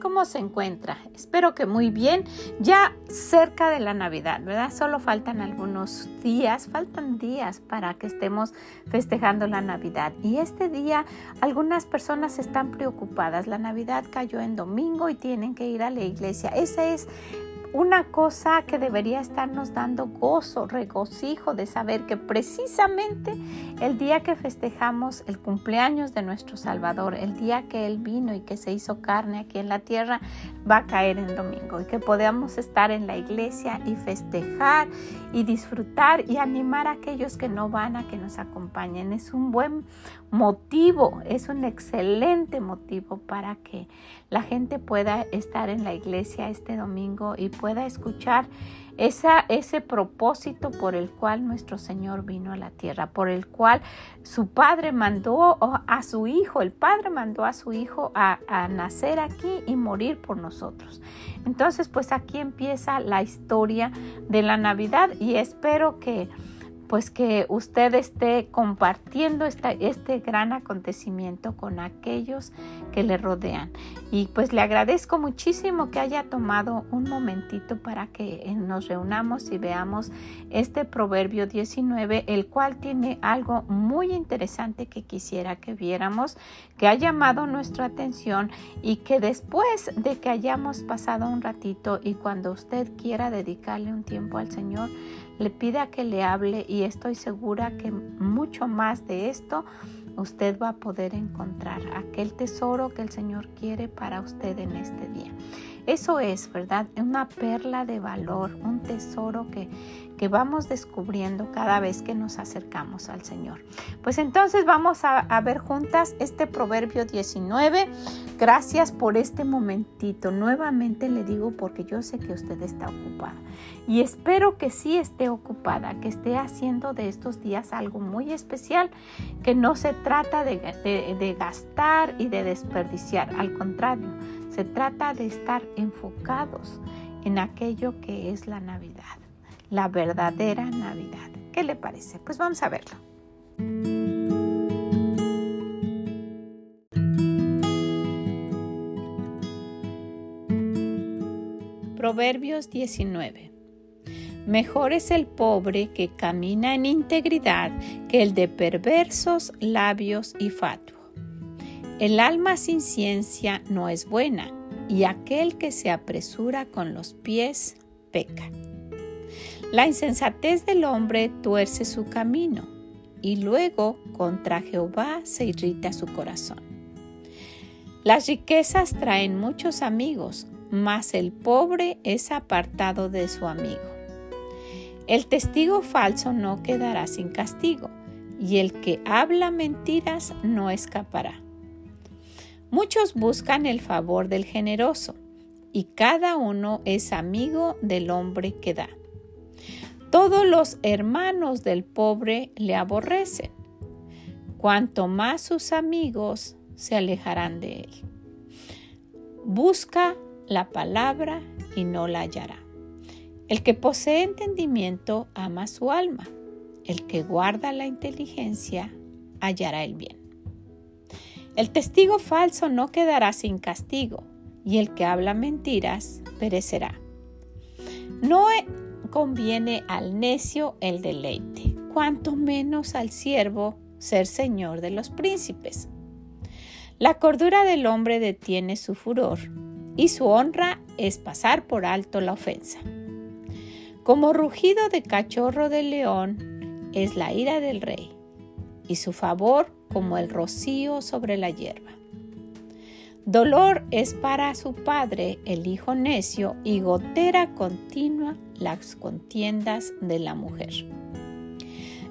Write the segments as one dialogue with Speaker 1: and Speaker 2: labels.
Speaker 1: ¿Cómo se encuentra? Espero que muy bien. Ya cerca de la Navidad, ¿verdad? Solo faltan algunos días, faltan días para que estemos festejando la Navidad. Y este día algunas personas están preocupadas. La Navidad cayó en domingo y tienen que ir a la iglesia. Ese es una cosa que debería estarnos dando gozo, regocijo de saber que precisamente el día que festejamos el cumpleaños de nuestro Salvador, el día que Él vino y que se hizo carne aquí en la tierra, va a caer en domingo y que podamos estar en la iglesia y festejar y disfrutar y animar a aquellos que no van a que nos acompañen. Es un buen motivo, es un excelente motivo para que la gente pueda estar en la iglesia este domingo y pueda escuchar esa, ese propósito por el cual nuestro Señor vino a la tierra, por el cual su Padre mandó a su Hijo, el Padre mandó a su Hijo a, a nacer aquí y morir por nosotros. Entonces, pues aquí empieza la historia de la Navidad y espero que pues que usted esté compartiendo este gran acontecimiento con aquellos que le rodean. Y pues le agradezco muchísimo que haya tomado un momentito para que nos reunamos y veamos este proverbio 19, el cual tiene algo muy interesante que quisiera que viéramos, que ha llamado nuestra atención y que después de que hayamos pasado un ratito y cuando usted quiera dedicarle un tiempo al Señor, le pida que le hable y estoy segura que mucho más de esto usted va a poder encontrar aquel tesoro que el Señor quiere para usted en este día. Eso es, ¿verdad? Una perla de valor, un tesoro que, que vamos descubriendo cada vez que nos acercamos al Señor. Pues entonces vamos a, ver juntas este Proverbio 19. Gracias por este momentito. Nuevamente le digo porque yo sé que usted está ocupada. Y espero que sí esté ocupada, que esté haciendo de estos días algo muy especial, que no se trata de gastar y de desperdiciar. Al contrario, se trata de estar enfocados en aquello que es la Navidad la verdadera Navidad. ¿Qué le parece? Pues vamos a verlo. Proverbios 19. Mejor es el pobre que camina en integridad que el de perversos labios y fatuo. El alma sin ciencia no es buena, y aquel que se apresura con los pies peca. La insensatez del hombre tuerce su camino y luego contra Jehová se irrita su corazón. Las riquezas traen muchos amigos, mas el pobre es apartado de su amigo. El testigo falso no quedará sin castigo, y el que habla mentiras no escapará. Muchos buscan el favor del generoso, y cada uno es amigo del hombre que da. Todos los hermanos del pobre le aborrecen, cuanto más sus amigos se alejarán de él. Busca la palabra y no la hallará. El que posee entendimiento ama su alma. El que guarda la inteligencia hallará el bien. El testigo falso no quedará sin castigo, y el que habla mentiras perecerá. No conviene al necio el deleite, cuanto menos al siervo ser señor de los príncipes. La cordura del hombre detiene su furor, y su honra es pasar por alto la ofensa. Como rugido de cachorro de león es la ira del rey, y su favor como el rocío sobre la hierba. Dolor es para su padre el hijo necio y gotera continua las contiendas de la mujer.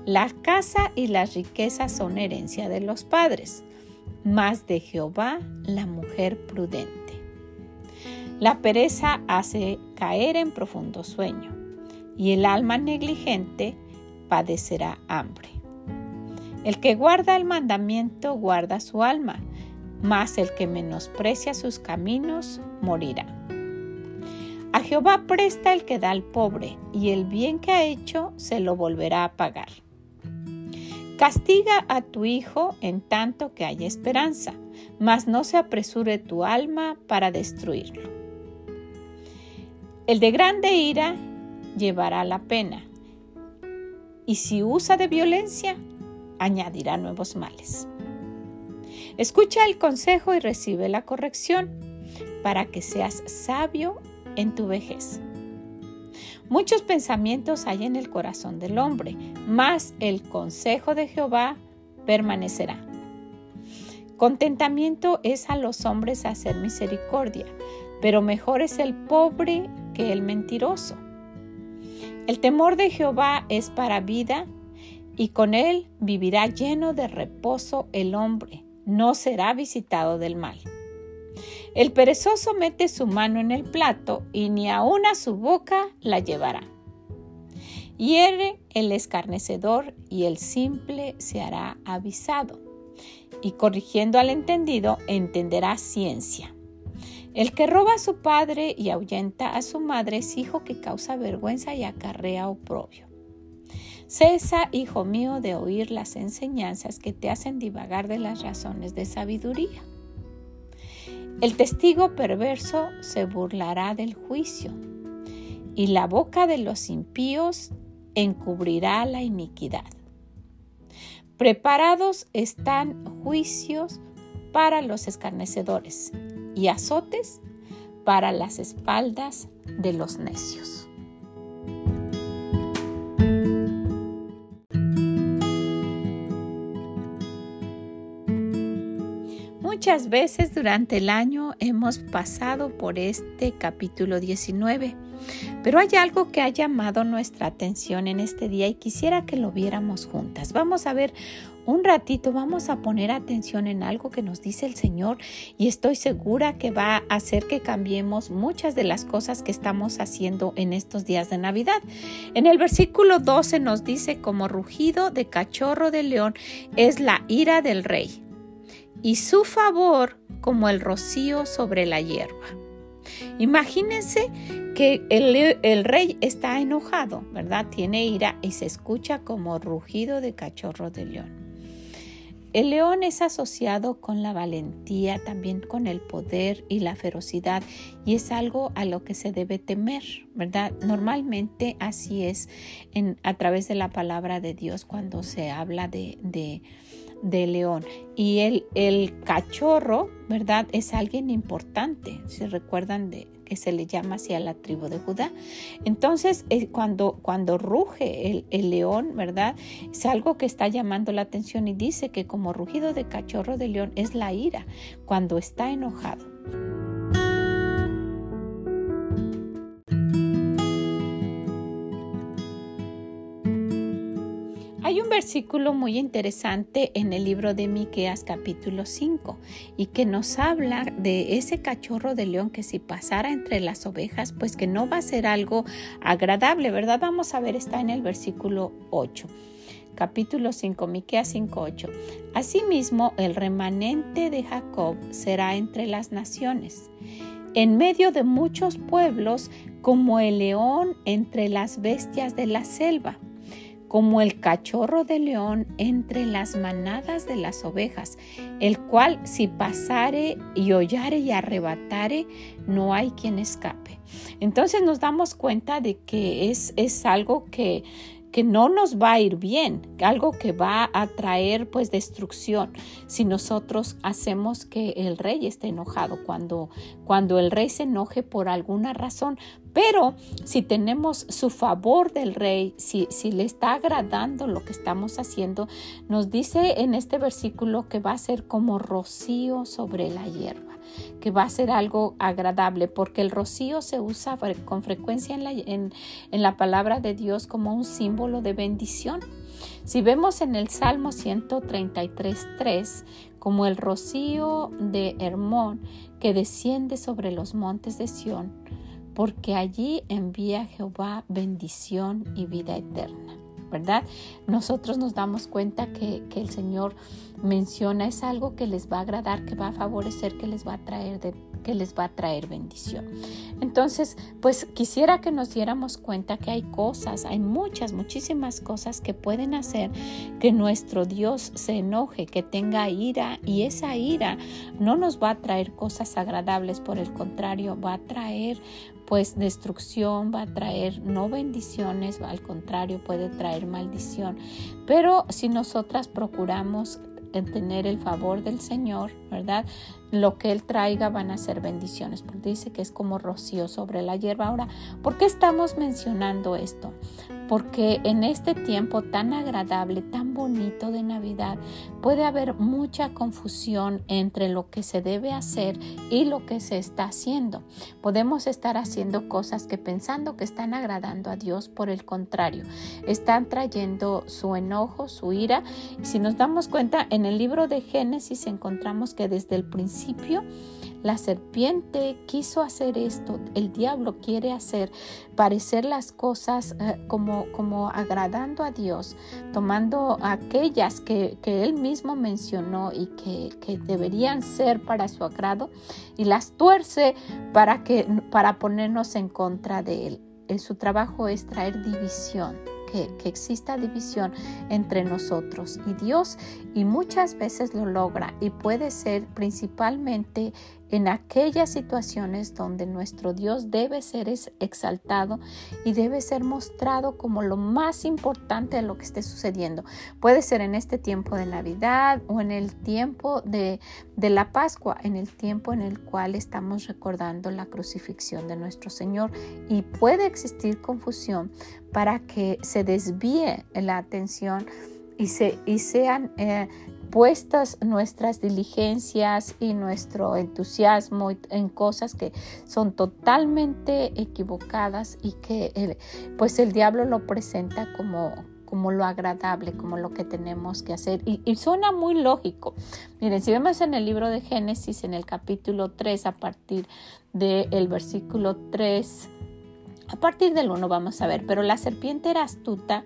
Speaker 1: La casa y las riquezas son herencia de los padres, mas de Jehová la mujer prudente. La pereza hace caer en profundo sueño, y el alma negligente padecerá hambre. El que guarda el mandamiento guarda su alma, mas el que menosprecia sus caminos morirá. A Jehová presta el que da al pobre, y el bien que ha hecho se lo volverá a pagar. Castiga a tu hijo en tanto que haya esperanza, mas no se apresure tu alma para destruirlo. El de grande ira llevará la pena, y si usa de violencia, añadirá nuevos males. Escucha el consejo y recibe la corrección para que seas sabio en tu vejez. Muchos pensamientos hay en el corazón del hombre, mas el consejo de Jehová permanecerá. Contentamiento es a los hombres hacer misericordia, pero mejor es el pobre que el mentiroso. El temor de Jehová es para vida, y con él vivirá lleno de reposo el hombre, no será visitado del mal. El perezoso mete su mano en el plato y ni aun a su boca la llevará. Hiere el escarnecedor y el simple se hará avisado. Y corrigiendo al entendido, entenderá ciencia. El que roba a su padre y ahuyenta a su madre es hijo que causa vergüenza y acarrea oprobio. Cesa, hijo mío, de oír las enseñanzas que te hacen divagar de las razones de sabiduría. El testigo perverso se burlará del juicio, y la boca de los impíos encubrirá la iniquidad. Preparados están juicios para los escarnecedores y azotes para las espaldas de los necios. Muchas veces durante el año hemos pasado por este capítulo 19, pero hay algo que ha llamado nuestra atención en este día y quisiera que lo viéramos juntas. Vamos a ver un ratito, vamos a poner atención en algo que nos dice el Señor y estoy segura que va a hacer que cambiemos muchas de las cosas que estamos haciendo en estos días de Navidad. En el versículo 12 nos dice, como rugido de cachorro de león es la ira del rey y su favor como el rocío sobre la hierba. Imagínense que el, rey está enojado, ¿verdad? Tiene ira y se escucha como rugido de cachorro de león. El león es asociado con la valentía, también con el poder y la ferocidad y es algo a lo que se debe temer, ¿verdad? Normalmente así es en, a través de la palabra de Dios cuando se habla de de león. Y el, el cachorro, ¿verdad? Es alguien importante. Se recuerdan de que se le llama así a la tribu de Judá. Entonces, eh, cuando, cuando ruge el, el, león, ¿verdad? Es algo que está llamando la atención y dice que como rugido de cachorro de león es la ira cuando está enojado. Versículo muy interesante en el libro de Miqueas capítulo 5 y que nos habla de ese cachorro de león que si pasara entre las ovejas, pues que no va a ser algo agradable, ¿verdad? Vamos a ver, está en el versículo 8 capítulo 5, Miqueas 5:8. Asimismo, el remanente de Jacob será entre las naciones, en medio de muchos pueblos, como el león entre las bestias de la selva como el cachorro de león entre las manadas de las ovejas, el cual si pasare y hollare y arrebatare, no hay quien escape. Entonces nos damos cuenta de que es, es algo que que no nos va a ir bien, algo que va a traer pues destrucción si nosotros hacemos que el rey esté enojado cuando cuando el rey se enoje por alguna razón, pero si tenemos su favor del rey, si, si le está agradando lo que estamos haciendo, nos dice en este versículo que va a ser como rocío sobre la hierba que va a ser algo agradable, porque el rocío se usa con frecuencia en la, en, la palabra de Dios como un símbolo de bendición. Si vemos en el Salmo 133.3 como el rocío de Hermón que desciende sobre los montes de Sión, porque allí envía Jehová bendición y vida eterna. ¿Verdad? Nosotros nos damos cuenta que, que, el Señor menciona es algo que les va a agradar, que va a favorecer, que les va a traer de que les va a traer bendición. Entonces, pues quisiera que nos diéramos cuenta que hay cosas, hay muchas, muchísimas cosas que pueden hacer que nuestro Dios se enoje, que tenga ira y esa ira no nos va a traer cosas agradables, por el contrario, va a traer pues destrucción, va a traer no bendiciones, al contrario, puede traer maldición. Pero si nosotras procuramos tener el favor del Señor, ¿verdad? Lo que Él traiga van a ser bendiciones, porque dice que es como rocío sobre la hierba. Ahora, ¿por qué estamos mencionando esto? porque en este tiempo tan agradable, tan bonito de Navidad, puede haber mucha confusión entre lo que se debe hacer y lo que se está haciendo. Podemos estar haciendo cosas que pensando que están agradando a Dios, por el contrario, están trayendo su enojo, su ira. Si nos damos cuenta, en el libro de Génesis encontramos que desde el principio, la serpiente quiso hacer esto, el diablo quiere hacer parecer las cosas eh, como, como agradando a Dios, tomando aquellas que, él mismo mencionó y que, que, deberían ser para su agrado y las tuerce para, que, para ponernos en contra de él. Su trabajo es traer división que, exista división entre nosotros. Y Dios y muchas veces lo logra y puede ser principalmente en aquellas situaciones donde nuestro Dios debe ser exaltado y debe ser mostrado como lo más importante de lo que esté sucediendo. Puede ser en este tiempo de Navidad o en el tiempo de, la Pascua, en el tiempo en el cual estamos recordando la crucifixión de nuestro Señor y puede existir confusión para que se desvíe la atención y, se, y sean eh, puestas nuestras diligencias y nuestro entusiasmo en cosas que son totalmente equivocadas y que el, pues el diablo lo presenta como, como lo agradable, como lo que tenemos que hacer. Y, suena muy lógico. Miren, si vemos en el libro de Génesis, en el capítulo 3, a partir del versículo 3, a partir del 1 vamos a ver, pero la serpiente era astuta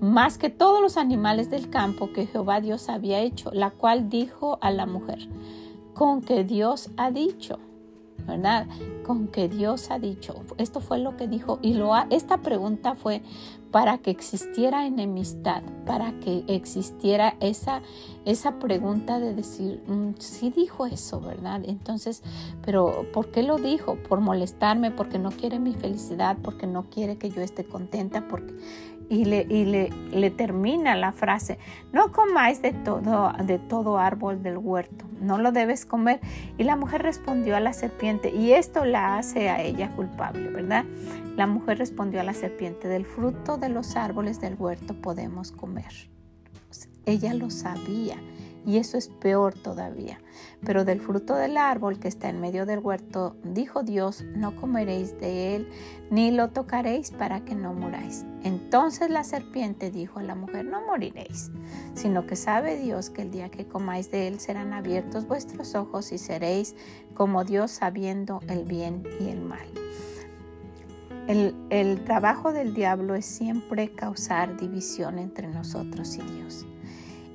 Speaker 1: más que todos los animales del campo que Jehová Dios había hecho, la cual dijo a la mujer, con que Dios ha dicho, ¿verdad? Con que Dios ha dicho. Esto fue lo que dijo y esta pregunta fue para que existiera enemistad, para que existiera esa, esa pregunta de decir, mm, sí dijo eso, ¿verdad? Entonces, pero ¿por qué lo dijo? Por molestarme, porque no quiere mi felicidad, porque no quiere que yo esté contenta, porque y le, le, termina la frase, no comáis de todo, de todo árbol del huerto, no lo debes comer. Y la mujer respondió a la serpiente, y esto la hace a ella culpable, ¿verdad? La mujer respondió a la serpiente, del fruto de los árboles del huerto podemos comer. Ella lo sabía y eso es peor todavía. Pero del fruto del árbol que está en medio del huerto, dijo Dios, no comeréis de él, ni lo tocaréis para que no muráis. Entonces la serpiente dijo a la mujer, no moriréis, sino que sabe Dios que el día que comáis de él serán abiertos vuestros ojos y seréis como Dios sabiendo el bien y el mal. El, el trabajo del diablo es siempre causar división entre nosotros y Dios.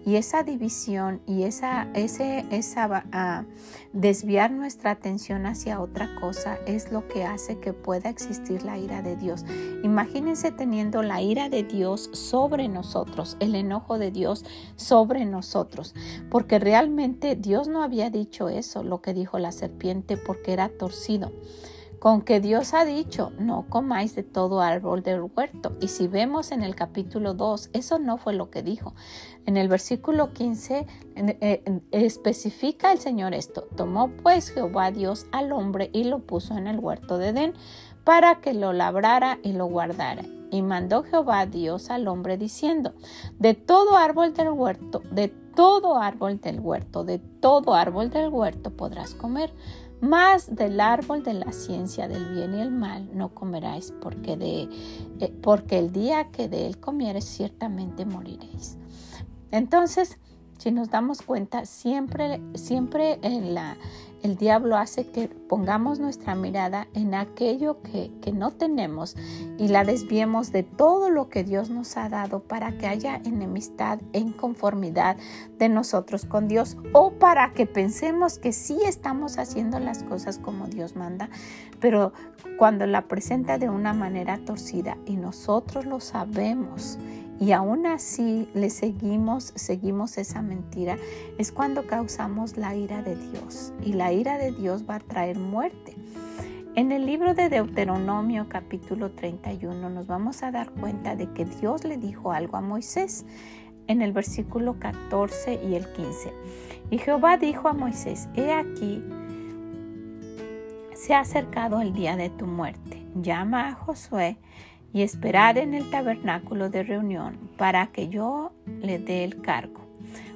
Speaker 1: Y esa división y esa, ese, esa uh, desviar nuestra atención hacia otra cosa es lo que hace que pueda existir la ira de Dios. Imagínense teniendo la ira de Dios sobre nosotros, el enojo de Dios sobre nosotros, porque realmente Dios no había dicho eso, lo que dijo la serpiente, porque era torcido con que Dios ha dicho, no comáis de todo árbol del huerto. Y si vemos en el capítulo 2, eso no fue lo que dijo. En el versículo 15 eh, especifica el Señor esto. Tomó pues Jehová Dios al hombre y lo puso en el huerto de Edén para que lo labrara y lo guardara. Y mandó Jehová Dios al hombre diciendo, de todo árbol del huerto, de todo árbol del huerto, de todo árbol del huerto podrás comer más del árbol de la ciencia del bien y el mal no comeráis, porque, de, eh, porque el día que de él comieres ciertamente moriréis. Entonces, si nos damos cuenta, siempre, siempre en, la, el diablo hace que pongamos nuestra mirada en aquello que, no tenemos y la desviemos de todo lo que Dios nos ha dado para que haya enemistad e inconformidad de nosotros con Dios o para que pensemos que sí estamos haciendo las cosas como Dios manda, pero cuando la presenta de una manera torcida y nosotros lo sabemos y aún así le seguimos, seguimos esa mentira, es cuando causamos la ira de Dios. Y la ira de Dios va a traer muerte. En el libro de Deuteronomio capítulo 31 nos vamos a dar cuenta de que Dios le dijo algo a Moisés en el versículo 14 y el 15. Y Jehová dijo a Moisés, he aquí, se ha acercado el día de tu muerte. Llama a Josué y esperar en el tabernáculo de reunión para que yo le dé el cargo.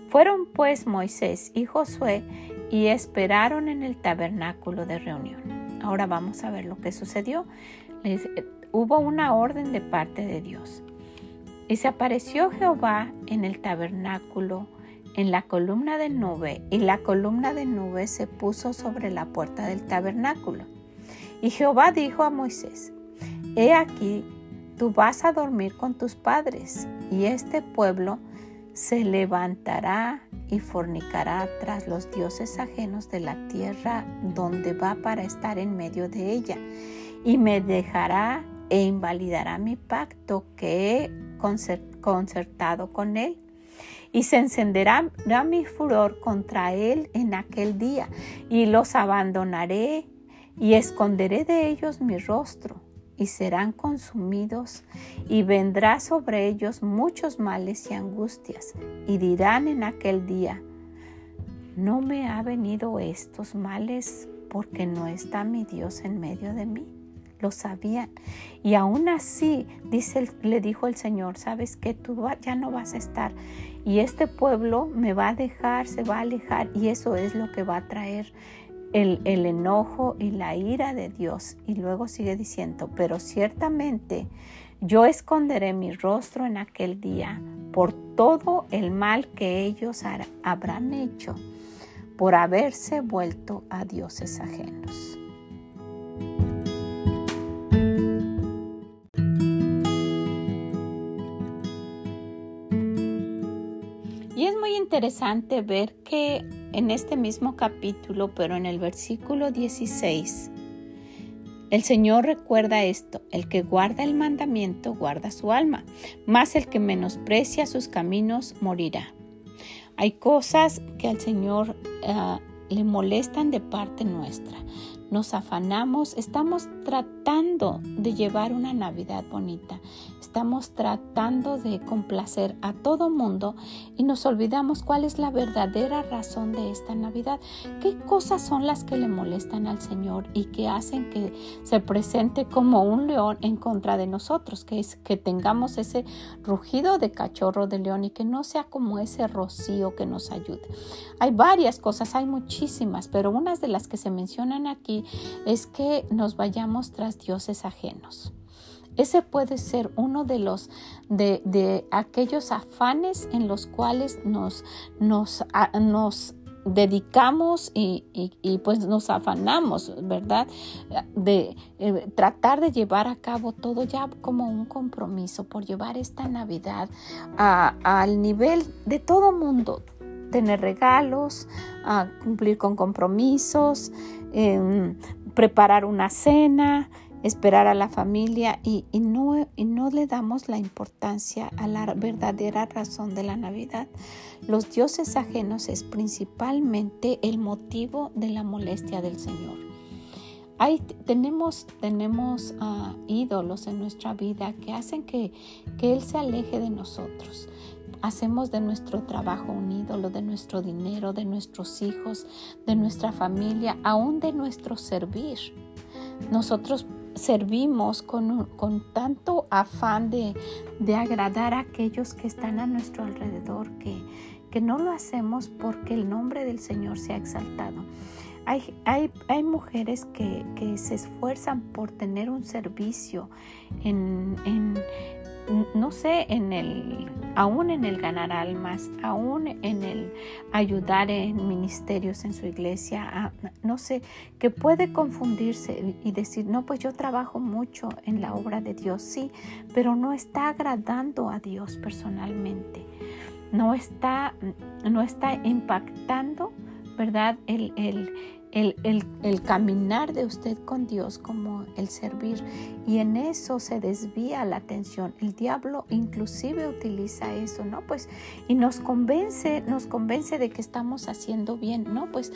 Speaker 1: Fueron pues Moisés y Josué y esperaron en el tabernáculo de reunión. Ahora vamos a ver lo que sucedió. hubo una orden de parte de Dios. Y se apareció Jehová en el tabernáculo en la columna de nube, y la columna de nube se puso sobre la puerta del tabernáculo. Y Jehová dijo a Moisés, He aquí Tú vas a dormir con tus padres y este pueblo se levantará y fornicará tras los dioses ajenos de la tierra donde va para estar en medio de ella y me dejará e invalidará mi pacto que he concertado con él. Y se encenderá mi furor contra él en aquel día, y los abandonaré y esconderé de ellos mi rostro y serán consumidos, y vendrá sobre ellos muchos males y angustias, y dirán en aquel día, ¿no me ha venido estos males porque no está mi Dios en medio de mí? Lo sabían. Y aún así, dice, le dijo el Señor, sabes que tú ya no vas a estar. Y este pueblo me va a dejar, se va a alejar. Y eso es lo que va a traer el, enojo y la ira de Dios. Y luego sigue diciendo, pero ciertamente yo esconderé mi rostro en aquel día por todo el mal que ellos habrán hecho por haberse vuelto a dioses ajenos. Interesante ver que en este mismo capítulo, pero en el versículo 16, el Señor recuerda esto, el que guarda el mandamiento guarda su alma, mas el que menosprecia sus caminos morirá. Hay cosas que al Señor ah, le molestan de parte nuestra nos afanamos, estamos tratando de llevar una Navidad bonita, estamos tratando de complacer a todo mundo y nos olvidamos cuál es la verdadera razón de esta Navidad, qué cosas son las que le molestan al Señor y que hacen que se presente como un león en contra de nosotros, que es que tengamos ese rugido de cachorro de león y que no sea como ese rocío que nos ayude. Hay varias cosas, hay muchísimas, pero unas de las que se mencionan aquí es que nos vayamos tras dioses ajenos. Ese puede ser uno de los de, aquellos afanes en los cuales nos, nos, nos dedicamos y, pues nos afanamos, ¿verdad? De eh, tratar de llevar a cabo todo ya como un compromiso por llevar esta Navidad al nivel de todo mundo, tener regalos, cumplir con compromisos, em, preparar una cena, esperar a la familia y, no, y no le damos la importancia a la verdadera razón de la Navidad. Los dioses ajenos es principalmente el motivo de la molestia del Señor. Hay, tenemos tenemos ah, ídolos en nuestra vida que hacen que, que Él se aleje de nosotros. Hacemos de nuestro trabajo un ídolo, de nuestro dinero, de nuestros hijos, de nuestra familia, aún de nuestro servir. Nosotros servimos con, con tanto afán de, de, agradar a aquellos que están a nuestro alrededor que, que no lo hacemos porque el nombre del Señor se exaltado. Hay, hay, hay mujeres que, que, se esfuerzan por tener un servicio en no sé, en el, aún en el ganar almas, aún en el ayudar en ministerios en su iglesia, no sé, que puede confundirse y decir, no, pues yo trabajo mucho en la obra de Dios, sí, pero no está agradando a Dios personalmente, no está, no está impactando, ¿verdad? El, el, el, caminar de usted con Dios como el servir y en eso se desvía la atención. El diablo inclusive utiliza eso, ¿no? Pues y nos convence, nos convence de que estamos haciendo bien, ¿no? Pues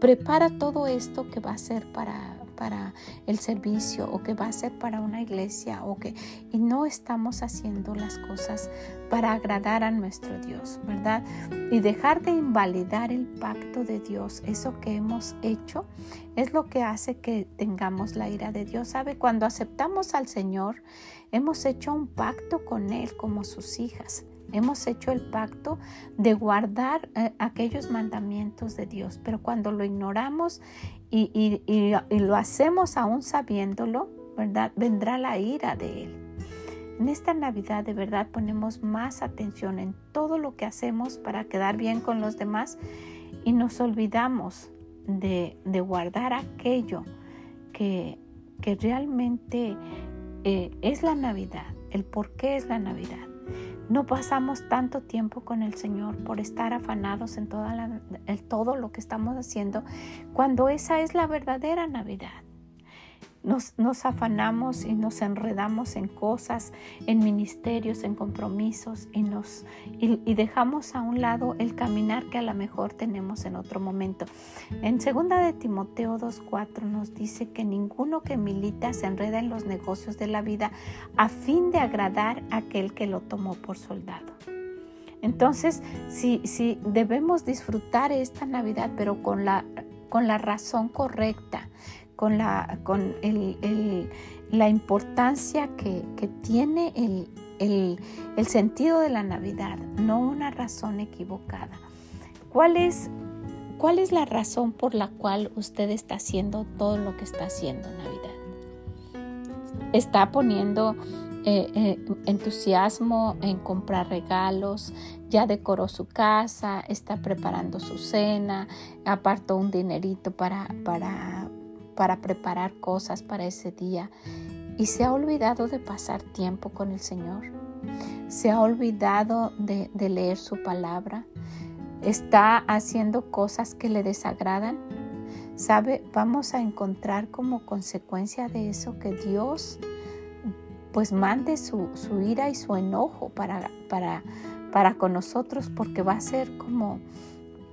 Speaker 1: prepara todo esto que va a ser para para el servicio o que va a ser para una iglesia o que y no estamos haciendo las cosas para agradar a nuestro Dios, ¿verdad? Y dejar de invalidar el pacto de Dios, eso que hemos hecho, es lo que hace que tengamos la ira de Dios. ¿Sabe? Cuando aceptamos al Señor, hemos hecho un pacto con Él como sus hijas. Hemos hecho el pacto de guardar eh, aquellos mandamientos de Dios, pero cuando lo ignoramos y, lo hacemos aún sabiéndolo, ¿verdad? Vendrá la ira de Él. En esta Navidad de verdad ponemos más atención en todo lo que hacemos para quedar bien con los demás y nos olvidamos de, guardar aquello que, realmente eh, es la Navidad, el por qué es la Navidad. No pasamos tanto tiempo con el Señor por estar afanados en, todo lo que estamos haciendo cuando esa es la verdadera Navidad. Nos, afanamos y nos enredamos en cosas, en ministerios, en compromisos y, nos, y, dejamos a un lado el caminar que a lo mejor tenemos en otro momento. En 2 de Timoteo 2.4 nos dice que ninguno que milita se enreda en los negocios de la vida a fin de agradar a aquel que lo tomó por soldado. Entonces, si, si debemos disfrutar esta Navidad, pero con la, con la razón correcta, con la, con la importancia que, tiene el, sentido de la Navidad, no una razón equivocada. ¿Cuál es, ¿Cuál es la razón por la cual usted está haciendo todo lo que está haciendo en Navidad? ¿Está poniendo eh, eh, entusiasmo en comprar regalos? ya decoró su casa, está preparando su cena, apartó un dinerito para, para para preparar cosas para ese día y se ha olvidado de pasar tiempo con el Señor. Se ha olvidado de, leer su palabra. Está haciendo cosas que le desagradan. ¿Sabe? Vamos a encontrar como consecuencia de eso que Dios pues mande su, ira y su enojo para, para, para con nosotros porque va a ser como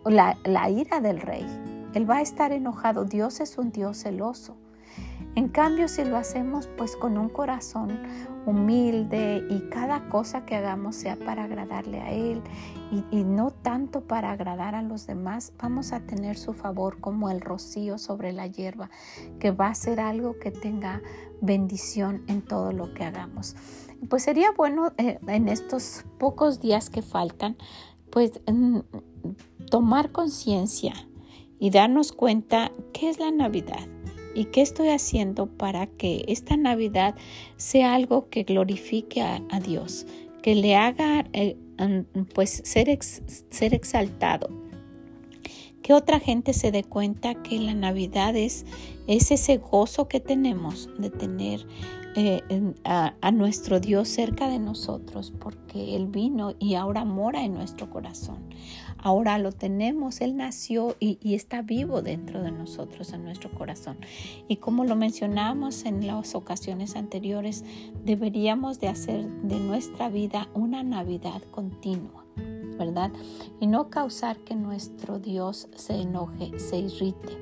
Speaker 1: la, la ira del rey. Él va a estar enojado. Dios es un Dios celoso. En cambio, si lo hacemos pues con un corazón humilde y cada cosa que hagamos sea para agradarle a Él y, no tanto para agradar a los demás, vamos a tener su favor como el rocío sobre la hierba, que va a ser algo que tenga bendición en todo lo que hagamos. Pues sería bueno eh, en estos pocos días que faltan, pues mm, tomar conciencia y darnos cuenta qué es la Navidad y qué estoy haciendo para que esta Navidad sea algo que glorifique a, Dios, que le haga eh, pues ser, ser exaltado. Que otra gente se dé cuenta que la Navidad es, es ese gozo que tenemos de tener eh, a, nuestro Dios cerca de nosotros porque Él vino y ahora mora en nuestro corazón. Ahora lo tenemos, Él nació y, y, está vivo dentro de nosotros, en nuestro corazón. Y como lo mencionamos en las ocasiones anteriores, deberíamos de hacer de nuestra vida una Navidad continua. ¿verdad? Y no causar que nuestro Dios se enoje, se irrite,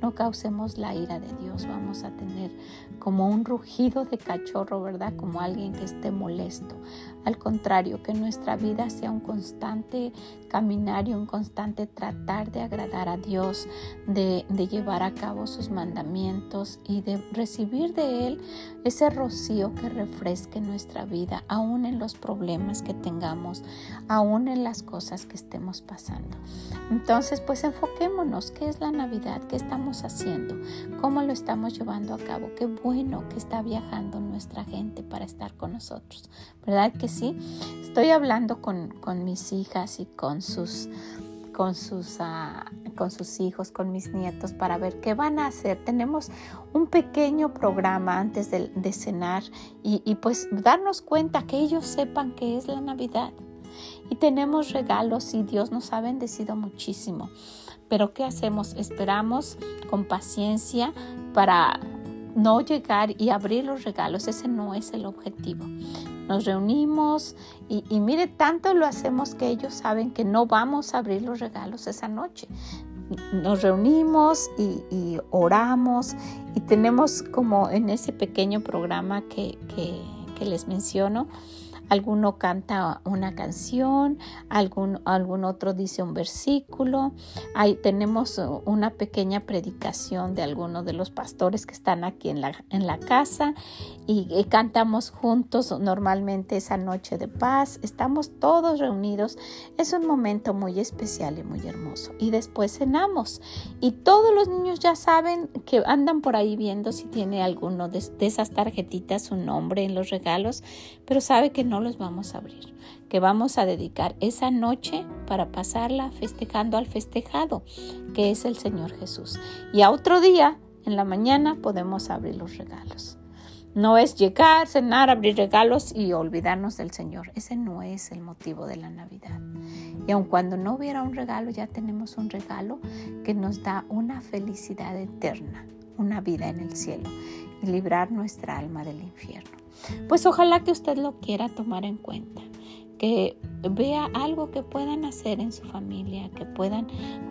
Speaker 1: no causemos la ira de Dios. Vamos a tener como un rugido de cachorro, ¿verdad? Como alguien que esté molesto. Al contrario, que nuestra vida sea un constante caminar y un constante tratar de agradar a Dios, de, llevar a cabo sus mandamientos y de recibir de Él ese rocío que refresque nuestra vida, aún en los problemas que tengamos, aún en las cosas que estemos pasando. Entonces, pues enfoquémonos, ¿qué es la Navidad? ¿Qué estamos haciendo, cómo lo estamos llevando a cabo. Qué bueno que está viajando nuestra gente para estar con nosotros. ¿Verdad que sí? Estoy hablando con, con mis hijas y con sus con sus, ah, con sus hijos, con mis nietos, para ver qué van a hacer. Tenemos un pequeño programa antes de, cenar y, y, pues darnos cuenta que ellos sepan que es la Navidad. Y tenemos regalos y Dios nos ha bendecido muchísimo. Pero ¿qué hacemos? Esperamos con paciencia para no llegar y abrir los regalos. Ese no es el objetivo nos reunimos y, mire, tanto lo hacemos que ellos saben que no vamos a abrir los regalos esa noche. Nos reunimos y, oramos y tenemos como en ese pequeño programa que, que les menciono, alguno canta una canción, algún, algún otro dice un versículo. Ahí tenemos una pequeña predicación de alguno de los pastores que están aquí en la, en la casa y, cantamos juntos normalmente esa noche de paz. Estamos todos reunidos. Es un momento muy especial y muy hermoso. Y después cenamos. Y todos los niños ya saben que andan por ahí viendo si tiene alguno de esas tarjetitas su nombre en los regalos, pero sabe que no los vamos a abrir, que vamos a dedicar esa noche para pasarla festejando al festejado, que es el Señor Jesús. Y a otro día, en la mañana, podemos abrir los regalos. No es llegar, cenar, abrir regalos y olvidarnos del Señor. Ese no es el motivo de la Navidad. Y aun cuando no hubiera un regalo, ya tenemos un regalo que nos da una felicidad eterna, una vida en el cielo y librar nuestra alma del infierno. Pues ojalá que usted lo quiera tomar en cuenta, que vea algo que puedan hacer en su familia, que puedan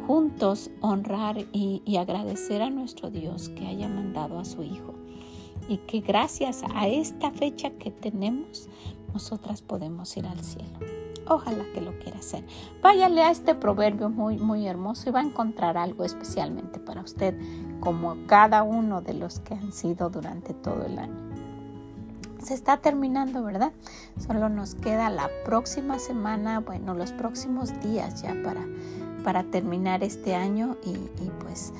Speaker 1: juntos honrar y, agradecer a nuestro Dios que haya mandado a su Hijo y que gracias a esta fecha que tenemos, nosotras podemos ir al cielo. Ojalá que lo quiera hacer. Váyale a este proverbio muy, muy hermoso y va a encontrar algo especialmente para usted, como cada uno de los que han sido durante todo el año se está terminando, ¿verdad? Solo nos queda la próxima semana, bueno, los próximos días ya para, para terminar este año y, pues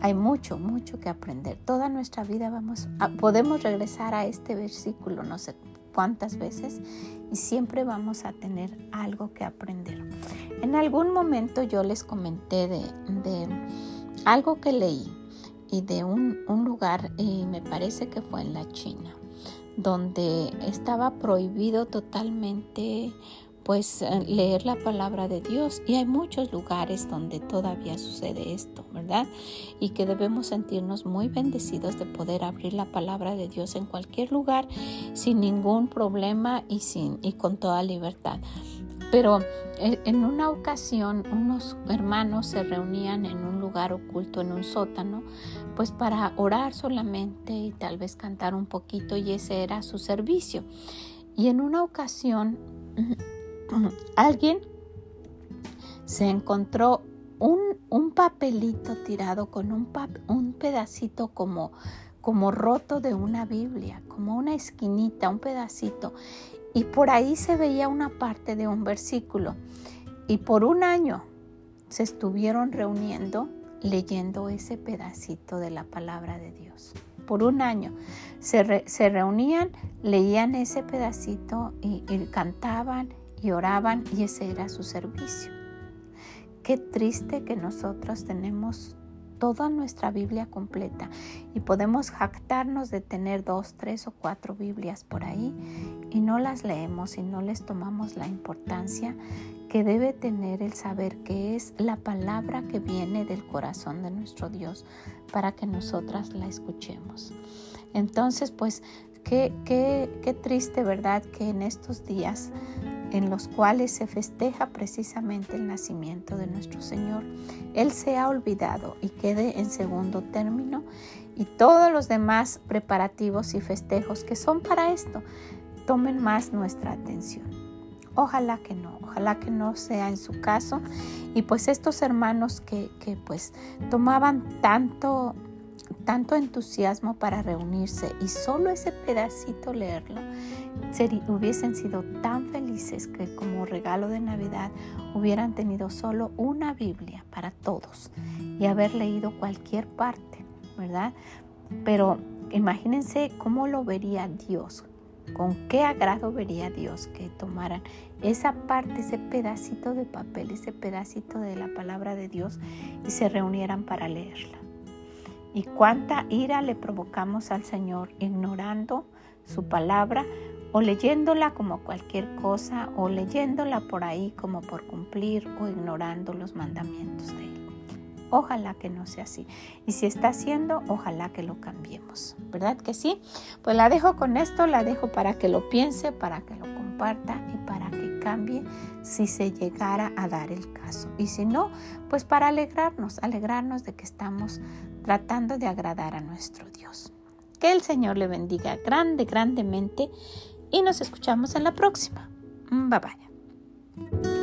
Speaker 1: hay mucho, mucho que aprender. Toda nuestra vida vamos, podemos regresar a este versículo no sé cuántas veces y siempre vamos a tener algo que aprender. En algún momento yo les comenté de, de algo que leí y de un, un lugar y me parece que fue en la China donde estaba prohibido totalmente pues eh, leer la palabra de Dios y hay muchos lugares donde todavía sucede esto, ¿verdad? Y que debemos sentirnos muy bendecidos de poder abrir la palabra de Dios en cualquier lugar sin ningún problema y sin y con toda libertad. Pero eh, en una ocasión unos hermanos se reunían en un lugar oculto, en un sótano, pues para orar solamente y tal vez cantar un poquito y ese era su servicio. Y en una ocasión alguien se encontró un, un papelito tirado con un, un pedacito como, como roto de una Biblia, como una esquinita, un pedacito y por ahí se veía una parte de un versículo. Y por un año se estuvieron reuniendo leyendo ese pedacito de la palabra de Dios. Por un año se, reunían, leían ese pedacito y cantaban y oraban y ese era su servicio. Qué triste que nosotros tenemos toda nuestra Biblia completa y podemos jactarnos de tener dos, tres o cuatro Biblias por ahí y no las leemos y no les tomamos la importancia que debe tener el saber que es la palabra que viene del corazón de nuestro Dios para que nosotras la escuchemos. Entonces, pues, qué, qué, qué triste, ¿verdad? Que en estos días en los cuales se festeja precisamente el nacimiento de nuestro Señor, Él se ha olvidado y quede en segundo término y todos los demás preparativos y festejos que son para esto tomen más nuestra atención. Ojalá que no, ojalá que no sea en su caso. Y pues estos hermanos que, que pues tomaban tanto tanto entusiasmo para reunirse y solo ese pedacito leerlo, hubiesen sido tan felices que como regalo de Navidad hubieran tenido solo una Biblia para todos y haber leído cualquier parte, ¿verdad? Pero imagínense cómo lo vería Dios, con qué agrado vería Dios que tomaran esa parte, ese pedacito de papel, ese pedacito de la palabra de Dios y se reunieran para leerla. Y cuánta ira le provocamos al Señor ignorando su palabra o leyéndola como cualquier cosa o leyéndola por ahí como por cumplir o ignorando los mandamientos de Él. Ojalá que no sea así. Y si está haciendo, ojalá que lo cambiemos. ¿Verdad que sí? Pues la dejo con esto, la dejo para que lo piense, para que lo comparta y para que cambie si se llegara a dar el caso. Y si no, pues para alegrarnos, alegrarnos de que estamos tratando de agradar a nuestro Dios. Que el Señor le bendiga grande, grandemente y nos escuchamos en la próxima. Bye bye.